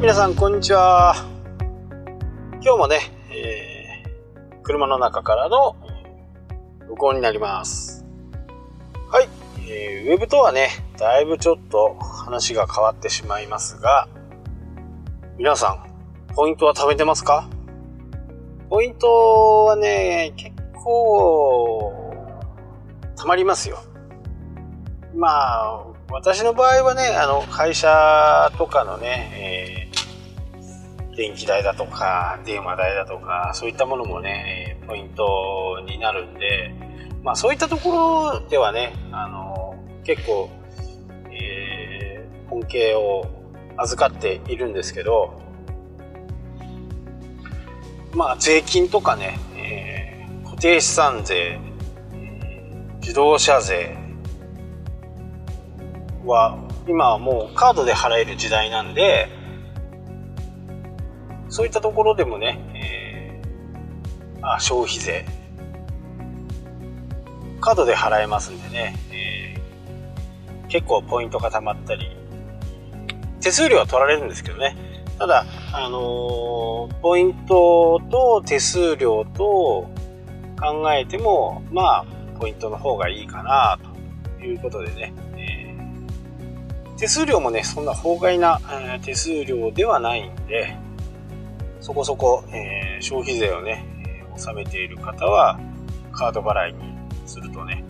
皆さんこんにちは。今日もね、えー、車の中からの録音になります。はい、えー、ウェブとはねだいぶちょっと話が変わってしまいますが皆さんポイントは貯めてますか？ポイントはね結構貯まりますよ。まあ私の場合はねあの会社とかのね、えー、電気代だとか電話代だとかそういったものもねポイントになるんで、まあ、そういったところではねあの結構、えー、恩恵を預かっているんですけどまあ税金とかね、えー、固定資産税自動車税は今はもうカードで払える時代なんでそういったところでもね、えー、あ消費税カードで払えますんでね、えー、結構ポイントが貯まったり手数料は取られるんですけどね。ただ、あのー、ポイントと手数料と考えてもまあポイントの方がいいかなということでね手数料もね、そんな法外な、えー、手数料ではないんで、そこそこ、えー、消費税をね、えー、納めている方は、カード払いにするとね、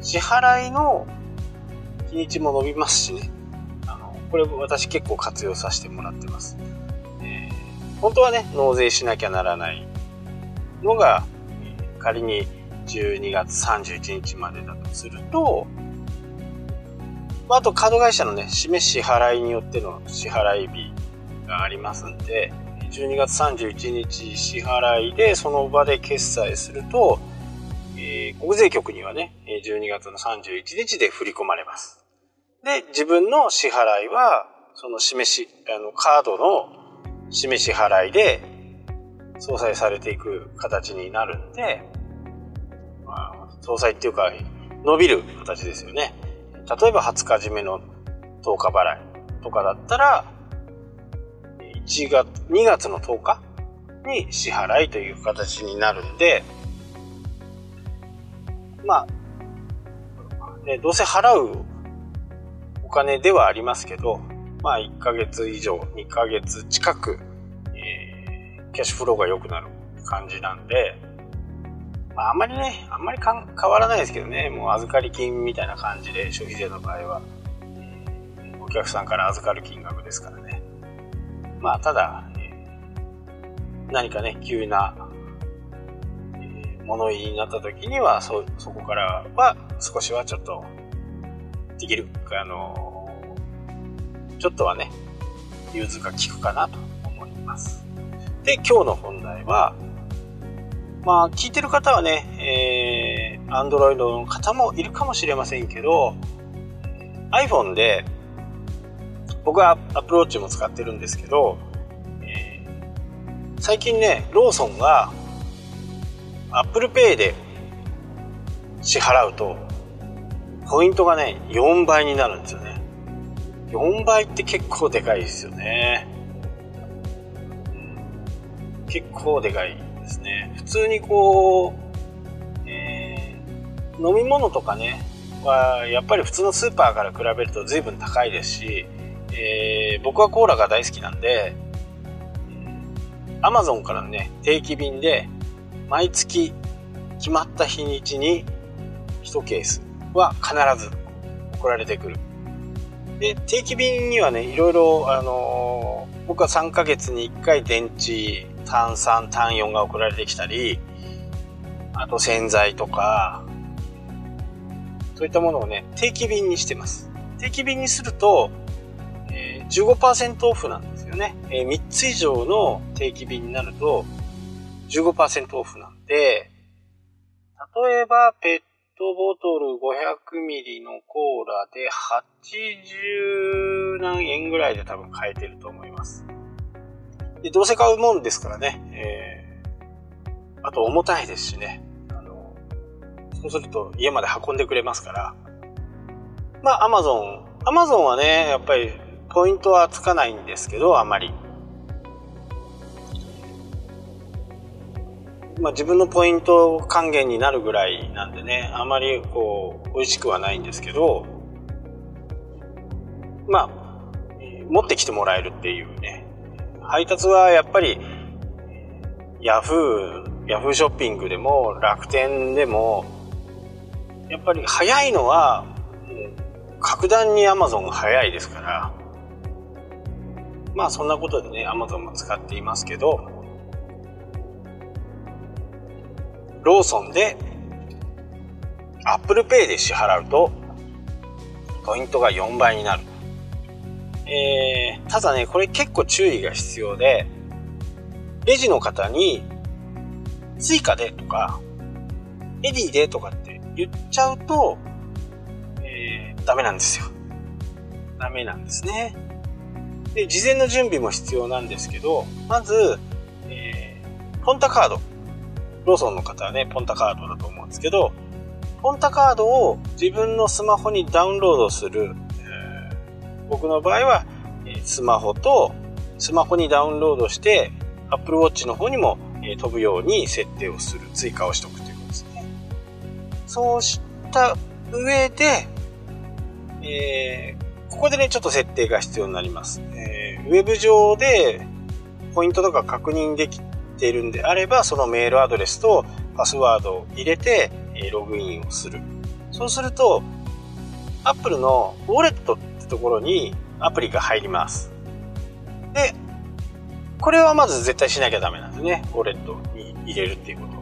支払いの日にちも伸びますしね、あの、これ私結構活用させてもらってます。えー、本当はね、納税しなきゃならないのが、仮に12月31日までだとすると、まあ、あとカード会社のね、示し払いによっての支払い日がありますんで、12月31日支払いでその場で決済すると、えー、国税局にはね、12月の31日で振り込まれます。で、自分の支払いは、その示し、あの、カードの示し払いで相殺されていく形になるんで、まあ、相殺っていうか、伸びる形ですよね。例えば20日締めの10日払いとかだったら、1月、2月の10日に支払いという形になるんで、まあ、ね、どうせ払うお金ではありますけど、まあ1ヶ月以上、2ヶ月近く、えー、キャッシュフローが良くなる感じなんで、まあ、あんまりね、あんまり変わらないですけどね、もう預かり金みたいな感じで、消費税の場合は、お客さんから預かる金額ですからね。まあ、ただ、え、何かね、急な、えー、物言いになった時には、そ、そこからは少しはちょっと、できる、あのちょっとはね、融通が効くかなと思います。で、今日の本題は、まあ、聞いてる方はね、えー、Android の方もいるかもしれませんけど、iPhone で、僕は Apple Watch も使ってるんですけど、えー、最近ね、ローソンが Apple Pay で支払うと、ポイントがね、4倍になるんですよね。4倍って結構でかいですよね。結構でかい。ですね普通にこう、えー、飲み物とかねはやっぱり普通のスーパーから比べると随分高いですし、えー、僕はコーラが大好きなんでアマゾンからね定期便で毎月決まった日にちに1ケースは必ず送られてくるで定期便にはねいろいろあのー、僕は3ヶ月に1回電池炭酸、炭4が送られてきたり、あと洗剤とか、そういったものをね、定期便にしてます。定期便にすると、15%オフなんですよね。えー、3つ以上の定期便になると15%オフなんで、例えばペットボトル500ミリのコーラで80何円ぐらいで多分買えてると思います。で、どうせ買うもんですからね、えー、あと重たいですしね、あの、そうすると家まで運んでくれますから、まあ、アマゾン、アマゾンはね、やっぱりポイントはつかないんですけど、あまり。まあ、自分のポイント還元になるぐらいなんでね、あまりこう、美味しくはないんですけど、まあ、持ってきてもらえるっていうね。配達はやっぱり、ヤフー、ヤフーショッピングでも楽天でも、やっぱり早いのは、格段にアマゾンが早いですから、まあそんなことでね、アマゾンも使っていますけど、ローソンで Apple Pay で支払うと、ポイントが4倍になる。えー、ただね、これ結構注意が必要で、レジの方に、 Suica でとか、 Edy でとかって言っちゃうと、えー、ダメなんですよ。ダメなんですね。で、事前の準備も必要なんですけど、まず、えー、ポンタカード。ローソンの方はね、ポンタカードだと思うんですけど、ポンタカードを自分のスマホにダウンロードする僕の場合は、スマホと、スマホにダウンロードして、Apple Watch の方にもえ飛ぶように設定をする、追加をしておくということですね。そうした上で、えー、ここでね、ちょっと設定が必要になります。えー、ウェブ上でポイントとか確認できているんであれば、そのメールアドレスとパスワードを入れて、えログインをする。そうすると、Apple のウォレットってところにアプリが入ります。で、これはまず絶対しなきゃダメなんですね。ウォレットに入れるっていうこと。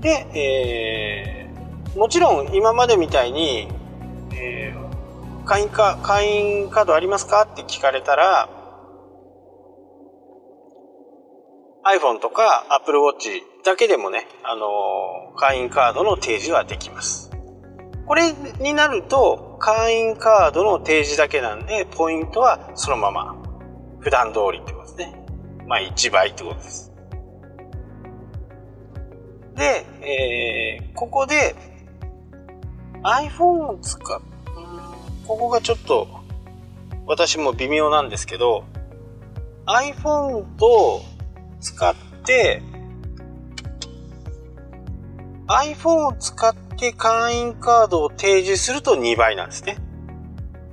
で、えー、もちろん今までみたいに、えー、会員か、会員カードありますかって聞かれたら、iPhone とか Apple Watch だけでもね、あのー、会員カードの提示はできます。これになると、会員カードの提示だけなんで、ポイントはそのまま、普段通りってことですね。まあ1倍ってことです。で、えー、ここで iPhone を使う、ここがちょっと私も微妙なんですけど、iPhone と使って iPhone を使って会員カードを提示すると2倍なんですね。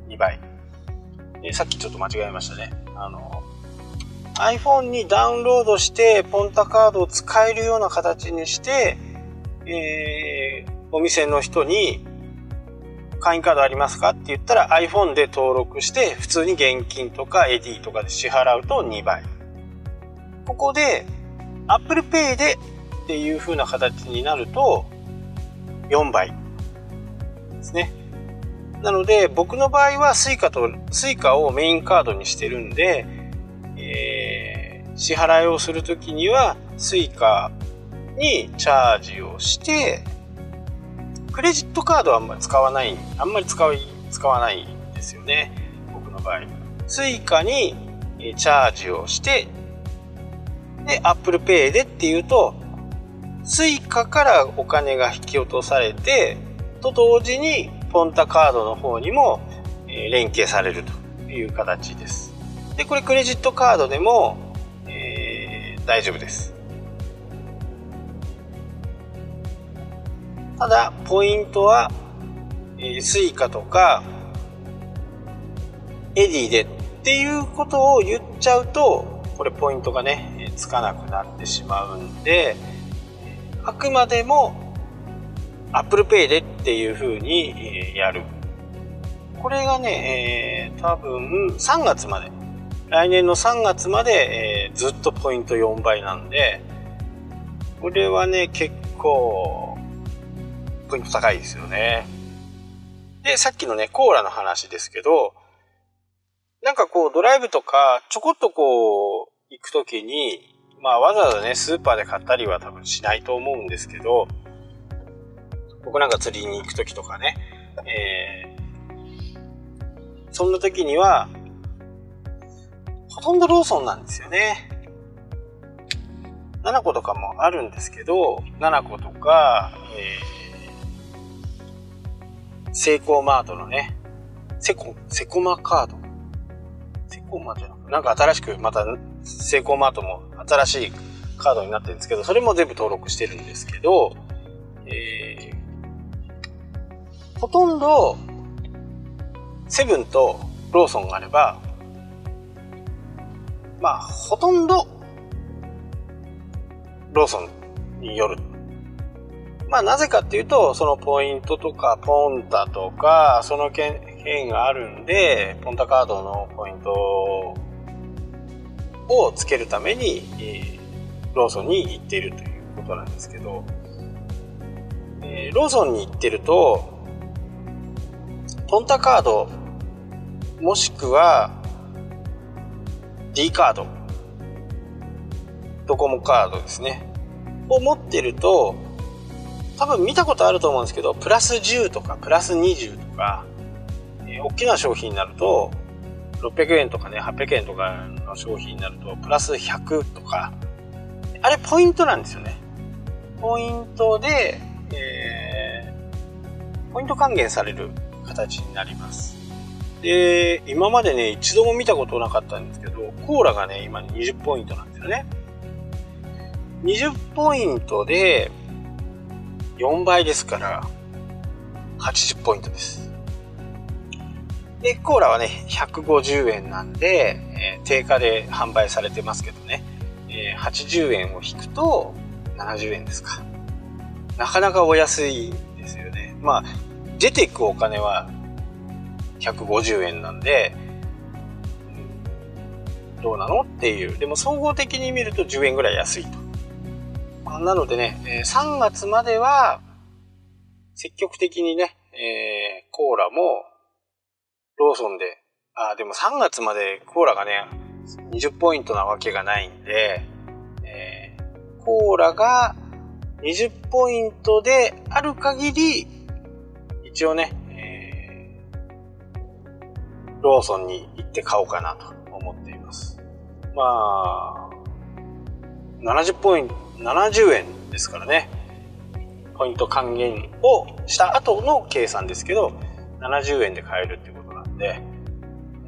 2倍。えー、さっきちょっと間違えましたね。あの、iPhone にダウンロードしてポンタカードを使えるような形にして、えー、お店の人に会員カードありますか？って言ったら iPhone で登録して普通に現金とか AD とかで支払うと2倍。ここで Apple Pay でっていう風な形になると4倍ですね。なので、僕の場合は Suica と、Suica をメインカードにしてるんで、えー、支払いをするときには Suica にチャージをして、クレジットカードはあんまり使わない、あんまり使い、使わないんですよね。僕の場合。Suica にチャージをして、で、Apple Pay でっていうと、 Suica からお金が引き落とされて、と同時に Ponta カードの方にも連携されるという形です。で、これクレジットカードでも、えー、大丈夫です。ただ、ポイントは、えー、 Suica とか、 Edy でっていうことを言っちゃうと、これポイントがね、つかなくなってしまうんで、あくまでも Apple Pay でっていう風にやる。これがね、えー、多分3月まで、来年の3月まで、えー、ずっとポイント4倍なんで、これはね、結構、ポイント高いですよね。で、さっきのね、コーラの話ですけど、なんかこう、ドライブとか、ちょこっとこう、行くときに、まあわざわざね、スーパーで買ったりは多分しないと思うんですけど、僕なんか釣りに行く時とかね、えー、そんな時には、ほとんどローソンなんですよね。7個とかもあるんですけど、7個とか、えー、セイコーマートのね、セコ、セコマカード。セコマじゃなくなんか新しくまたセイコーマートも新しいカードになってるんですけど、それも全部登録してるんですけど、えー、ほとんど、セブンとローソンがあれば、まあ、ほとんど、ローソンによる。まあ、なぜかっていうと、そのポイントとか、ポンタとか、その件、件があるんで、ポンタカードのポイントをつけるために、えー、ローソンに行っているということなんですけど、えー、ローソンに行ってると、ポンタカード、もしくは、D カード、ドコモカードですね、を持ってると、多分見たことあると思うんですけど、プラス10とかプラス20とか、えー、大きな商品になると、600円とかね、800円とかの商品になると、プラス100とか、あれポイントなんですよね。ポイントで、えー、ポイント還元される形になります。で、今までね、一度も見たことなかったんですけど、コーラがね、今20ポイントなんですよね。20ポイントで4倍ですから、80ポイントです。で、コーラはね、150円なんで、えー、定価で販売されてますけどね、えー、80円を引くと70円ですか。なかなかお安いですよね。まあ、出ていくお金は150円なんで、どうなのっていう。でも総合的に見ると10円ぐらい安いと。なのでね、3月までは積極的にね、えー、コーラもローソンで、あ、でも3月までコーラがね、20ポイントなわけがないんで、えー、コーラが20ポイントである限り、一応ね、えー、ローソンに行って買おうかなと思っています。まあ、70ポイント、70円ですからね。ポイント還元をした後の計算ですけど、70円で買えるってことなんで、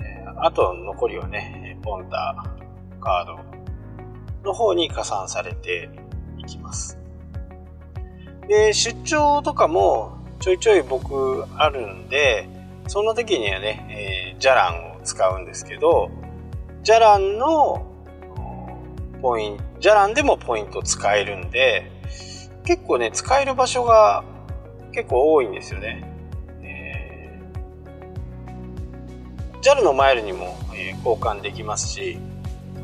え、あと残りはね、ポンタカードの方に加算されていきます。で、出張とかもちょいちょい僕あるんで、その時にはね、えー、ジャランを使うんですけど、ジャランのポイント、ジャランでもポイント使えるんで、結構ね、使える場所が結構多いんですよね。えー、JAL のマイルにも、え、交換できますし、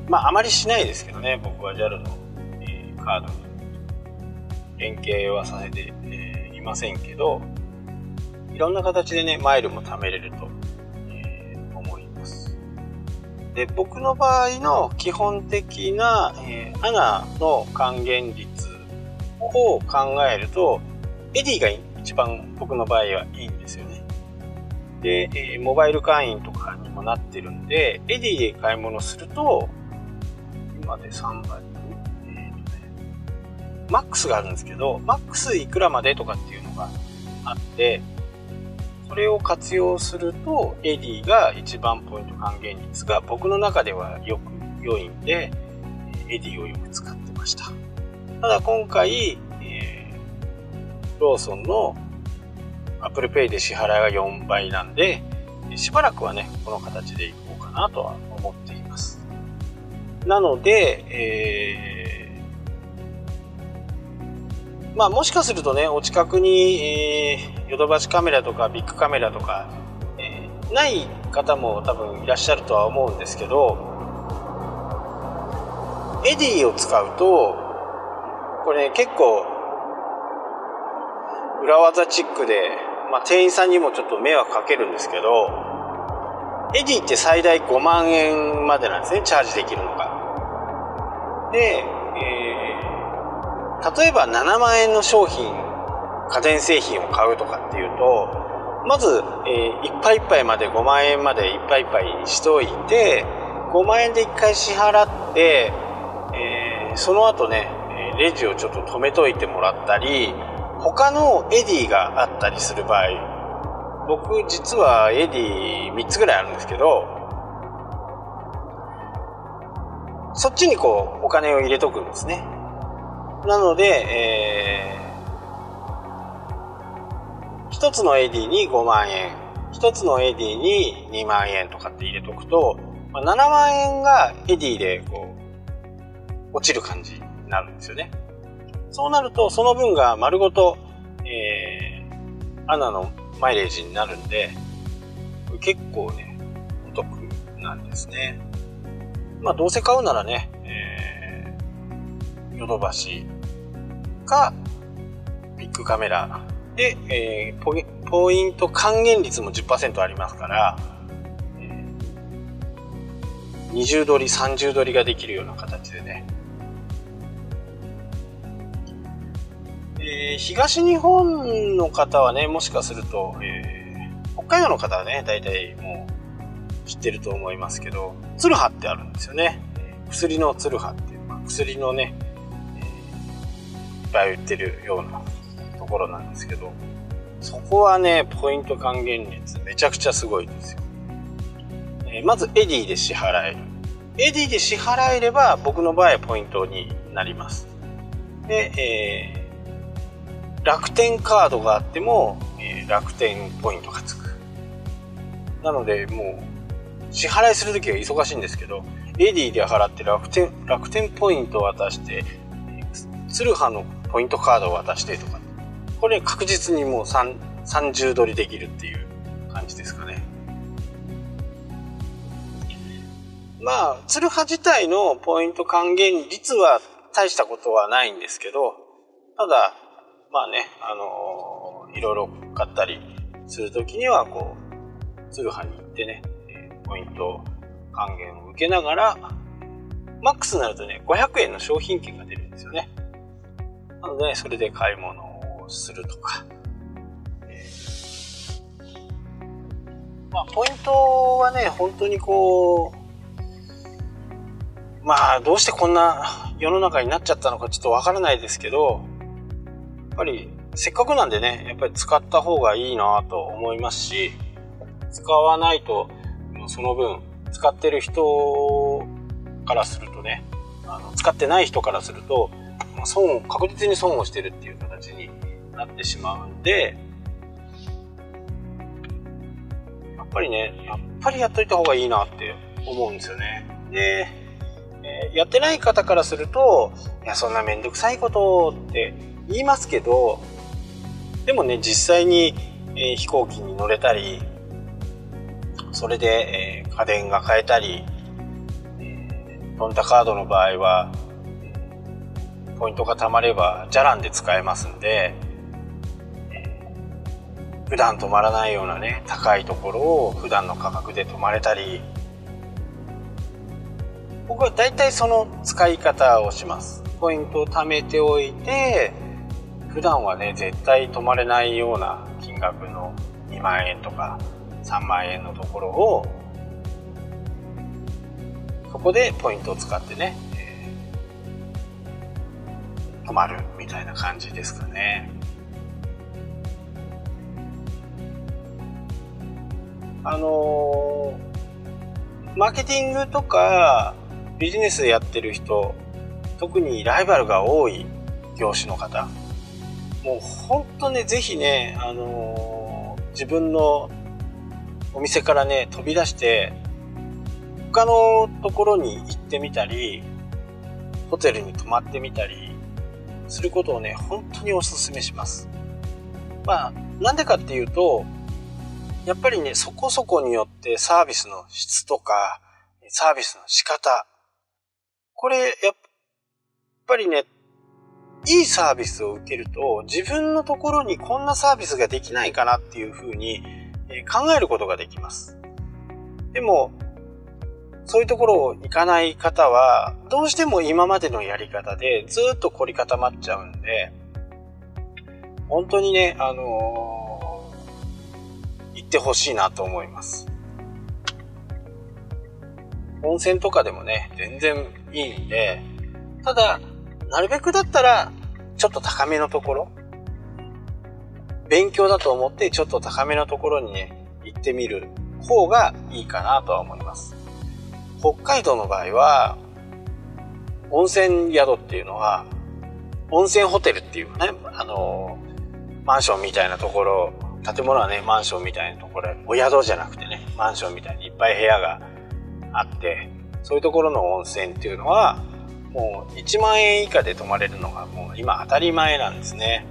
まああまりしないですけどね、僕は JAL の、え、カードに連携はさせて、え、いませんけど、いろんな形でね、マイルも貯めれると、で、僕の場合の基本的な、えー、 ANA の還元率を考えると、 Edy が一番僕の場合はいいんですよね。で、えー、モバイル会員とかにもなってるんで、 Edy で買い物すると、今で3倍、えーとね、マックスがあるんですけど、マックスいくらまでとかっていうのがあって、それを活用すると、 Edy が一番ポイント還元率が僕の中ではよく良いんで、 Edy をよく使ってました。ただ今回、えー、ローソンの Apple Pay で支払いが4倍なんで、しばらくはね、この形でいこうかなとは思っています。なので、えー、まあもしかするとね、お近くに、えー、ヨドバシカメラとかビックカメラとか、えー、ない方も多分いらっしゃるとは思うんですけど、 Edy を使うと、これ、ね、結構裏技チックで、まあ、店員さんにもちょっと迷惑かけるんですけど Edy って最大5万円までなんですねチャージできるのが。で、えー、例えば7万円の商品家電製品を買うとかっていうとまず、えー、いっぱいいっぱいまで5万円までいっぱいいっぱいしといて5万円で1回支払って、えー、その後ねレジをちょっと止めといてもらったり他の Edy があったりする場合僕実は Edy 3つぐらいあるんですけど、そっちにこうお金を入れとくんですね。なので、え、1つの AD に5万円、1つの AD に2万円とかって入れとくと、まあ、7万円がエディでこう、落ちる感じになるんですよね。そうなると、その分が丸ごと、えー、アナのマイレージになるんで、結構ね、お得なんですね。まあ、どうせ買うならね、えー、ヨドバシか、ビッグカメラで、えー、ポイポイント還元率も10%ありますから、えー、20ドリ、30ドリができるような形でね。えー、東日本の方はね、もしかすると、えー、北海道の方はね、大体もう知ってると思いますけど、ツルハってあるんですよね。薬のツルハっていう、まあ、薬のね、えー、いっぱい売ってるようなところなんですけど、そこはね、ポイント還元率めちゃくちゃすごいんですよ。えー、まず Edy で支払える。 Edy で支払えれば僕の場合ポイントになります。で、えー、楽天カードがあっても、えー、楽天ポイントがつく。なのでもう支払いするときは忙しいんですけど、エディで払って楽天、楽天ポイントを渡して、ツルハのポイントカードを渡してとか、これ確実にもう30取りできるっていう感じですかね。まあ、ツルハ自体のポイント還元率は大したことはないんですけど、ただ、まあね、あのー、いろいろ買ったりするときには、こう、ツルハに行ってね、ポイント還元を受けながら、マックスになるとね、500円の商品券が出るんですよね。なので、それで買い物をするとか。まあ、ポイントはね、本当にこう、まあ、どうしてこんな世の中になっちゃったのかちょっとわからないですけど、やっぱり、せっかくなんでね、やっぱり使った方がいいなと思いますし、使わないと、その分、使ってる人からするとね、あの使ってない人からすると、損を、確実に損をしてるっていう形になってしまうんで、やっぱりね、やっぱりやっといた方がいいなって思うんですよね。で、えー、やってない方からすると、いや、そんなめんどくさいことって言いますけど、でもね、実際に、えー、飛行機に乗れたり、それで、えー、家電が買えたり、えー、トンタカードの場合は、ポイントが貯まれば、じゃらんで使えますんで、普段止まらないようなね、高いところを普段の価格で泊まれたり、僕は大体その使い方をします。ポイントを貯めておいて、普段はね、絶対泊まれないような金額の2万円とか3万円のところをそこでポイントを使ってね、えー、止まるみたいな感じですかね。あのー、マーケティングとかビジネスやってる人、特にライバルが多い業種の方、もう本当ね、ぜひね、あのー、自分のお店からね、飛び出して、他のところに行ってみたり、ホテルに泊まってみたりすることをね、本当にお勧めします。まあ、なんでかっていうと、やっぱりね、そこそこによってサービスの質とか、サービスの仕方、これ、やっぱりね、いいサービスを受けると、自分のところにこんなサービスができないかなっていうふうに考えることができます。でも、そういうところを行かない方は、どうしても今までのやり方でずっと凝り固まっちゃうんで、本当にね、あのー、ってほしいなと思います。温泉とかでもね、全然いいんで、ただ、なるべくだったら、ちょっと高めのところ、勉強だと思ってちょっと高めのところにね、行ってみる方がいいかなとは思います。北海道の場合は、温泉宿っていうのは、温泉ホテルっていうね、あの、マンションみたいなところ、建物はね、マンションみたいなところ、お宿じゃなくてね、マンションみたいにいっぱい部屋があって、そういうところの温泉っていうのは、もう1万円以下で泊まれるのがもう今当たり前なんですね。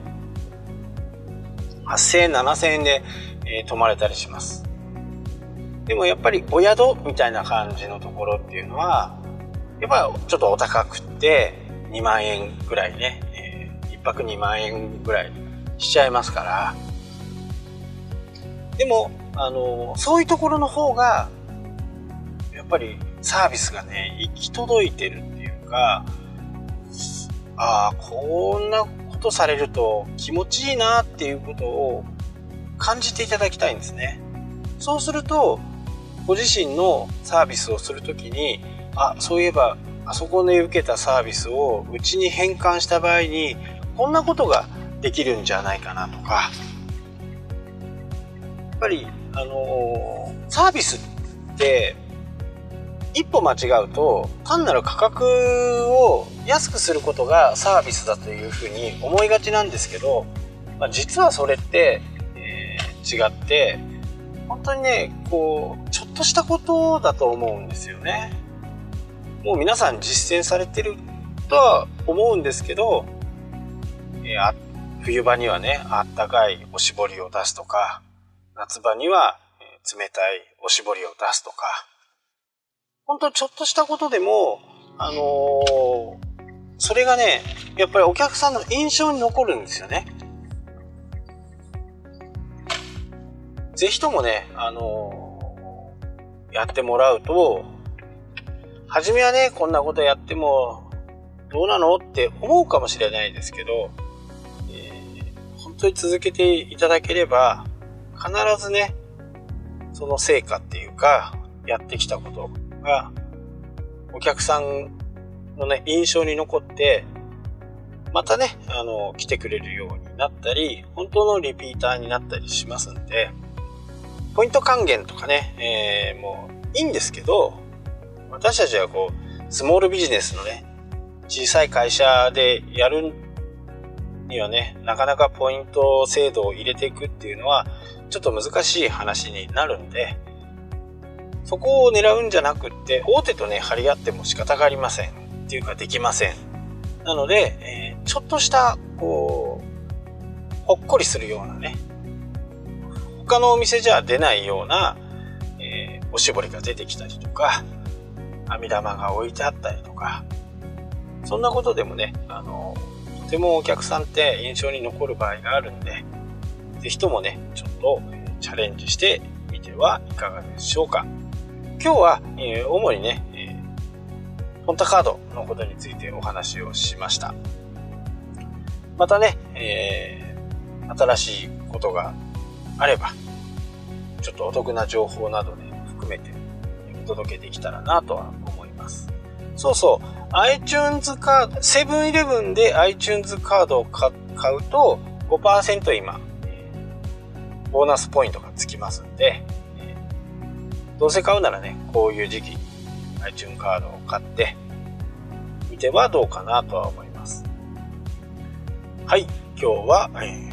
8000円、7000円で、えー、泊まれたりします。でもやっぱりお宿みたいな感じのところっていうのは、やっぱちょっとお高くって2万円ぐらいね、えー、1泊2万円ぐらいしちゃいますから、でも、あの、そういうところの方が、やっぱりサービスがね、行き届いてるっていうか、ああ、こんなことされると気持ちいいなっていうことを感じていただきたいんですね。そうすると、ご自身のサービスをするときに、あ、そういえば、あそこで受けたサービスをうちに変換した場合に、こんなことができるんじゃないかなとか、ぱり、あのー、サービスって、一歩間違うと、単なる価格を安くすることがサービスだというふうに思いがちなんですけど、まあ、実はそれって、えー、違って、本当にね、こう、ちょっとしたことだと思うんですよね。もう皆さん実践されてるとは思うんですけど、えー、冬場にはね、あったかいおしぼりを出すとか、夏場には冷たいおしぼりを出すとか、本当ちょっとしたことでも、あのー、それがね、やっぱりお客さんの印象に残るんですよね。ぜひともね、あのー、やってもらうと、初めはね、こんなことやってもどうなのって思うかもしれないですけど、えー、本当に続けていただければ、必ずね、その成果っていうか、やってきたことが、お客さんのね、印象に残って、またね、あの、来てくれるようになったり、本当のリピーターになったりしますんで、ポイント還元とかね、えー、もういいんですけど、私たちはこう、スモールビジネスのね、小さい会社でやるにはね、なかなかポイント制度を入れていくっていうのは、ちょっと難しい話になるんで、そこを狙うんじゃなくって、大手とね、張り合っても仕方がありません。っていうかできません。なので、えー、ちょっとした、こう、ほっこりするようなね、他のお店じゃ出ないような、えー、おしぼりが出てきたりとか、網玉が置いてあったりとか、そんなことでもね、あの、とてもお客さんって印象に残る場合があるんで、ぜひともね、ちょっとチャレンジしてみてはいかがでしょうか。今日は、え、主にね、えー、ポンタカードのことについてお話をしました。またね、えー、新しいことがあれば、ちょっとお得な情報などね、含めてお届けできたらなとは思います。そうそう、iTunes カード、セブンイレブンで iTunes カードを買うと5%今、ボーナスポイントがつきますんで、どうせ買うならね、こういう時期に iTunes カードを買ってみてはどうかなとは思います。はい、今日は、え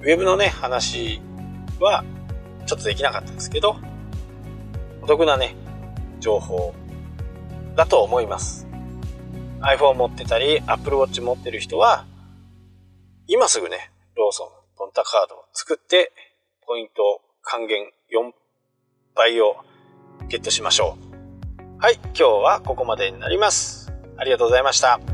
ー、ウェブのね、話はちょっとできなかったですけど、お得なね、情報だと思います。iPhone 持ってたり、Apple Watch 持ってる人は、今すぐね、ローソン、ポンタカードを作って、ポイント還元4倍をゲットしましょう。はい、今日はここまでになります。ありがとうございました。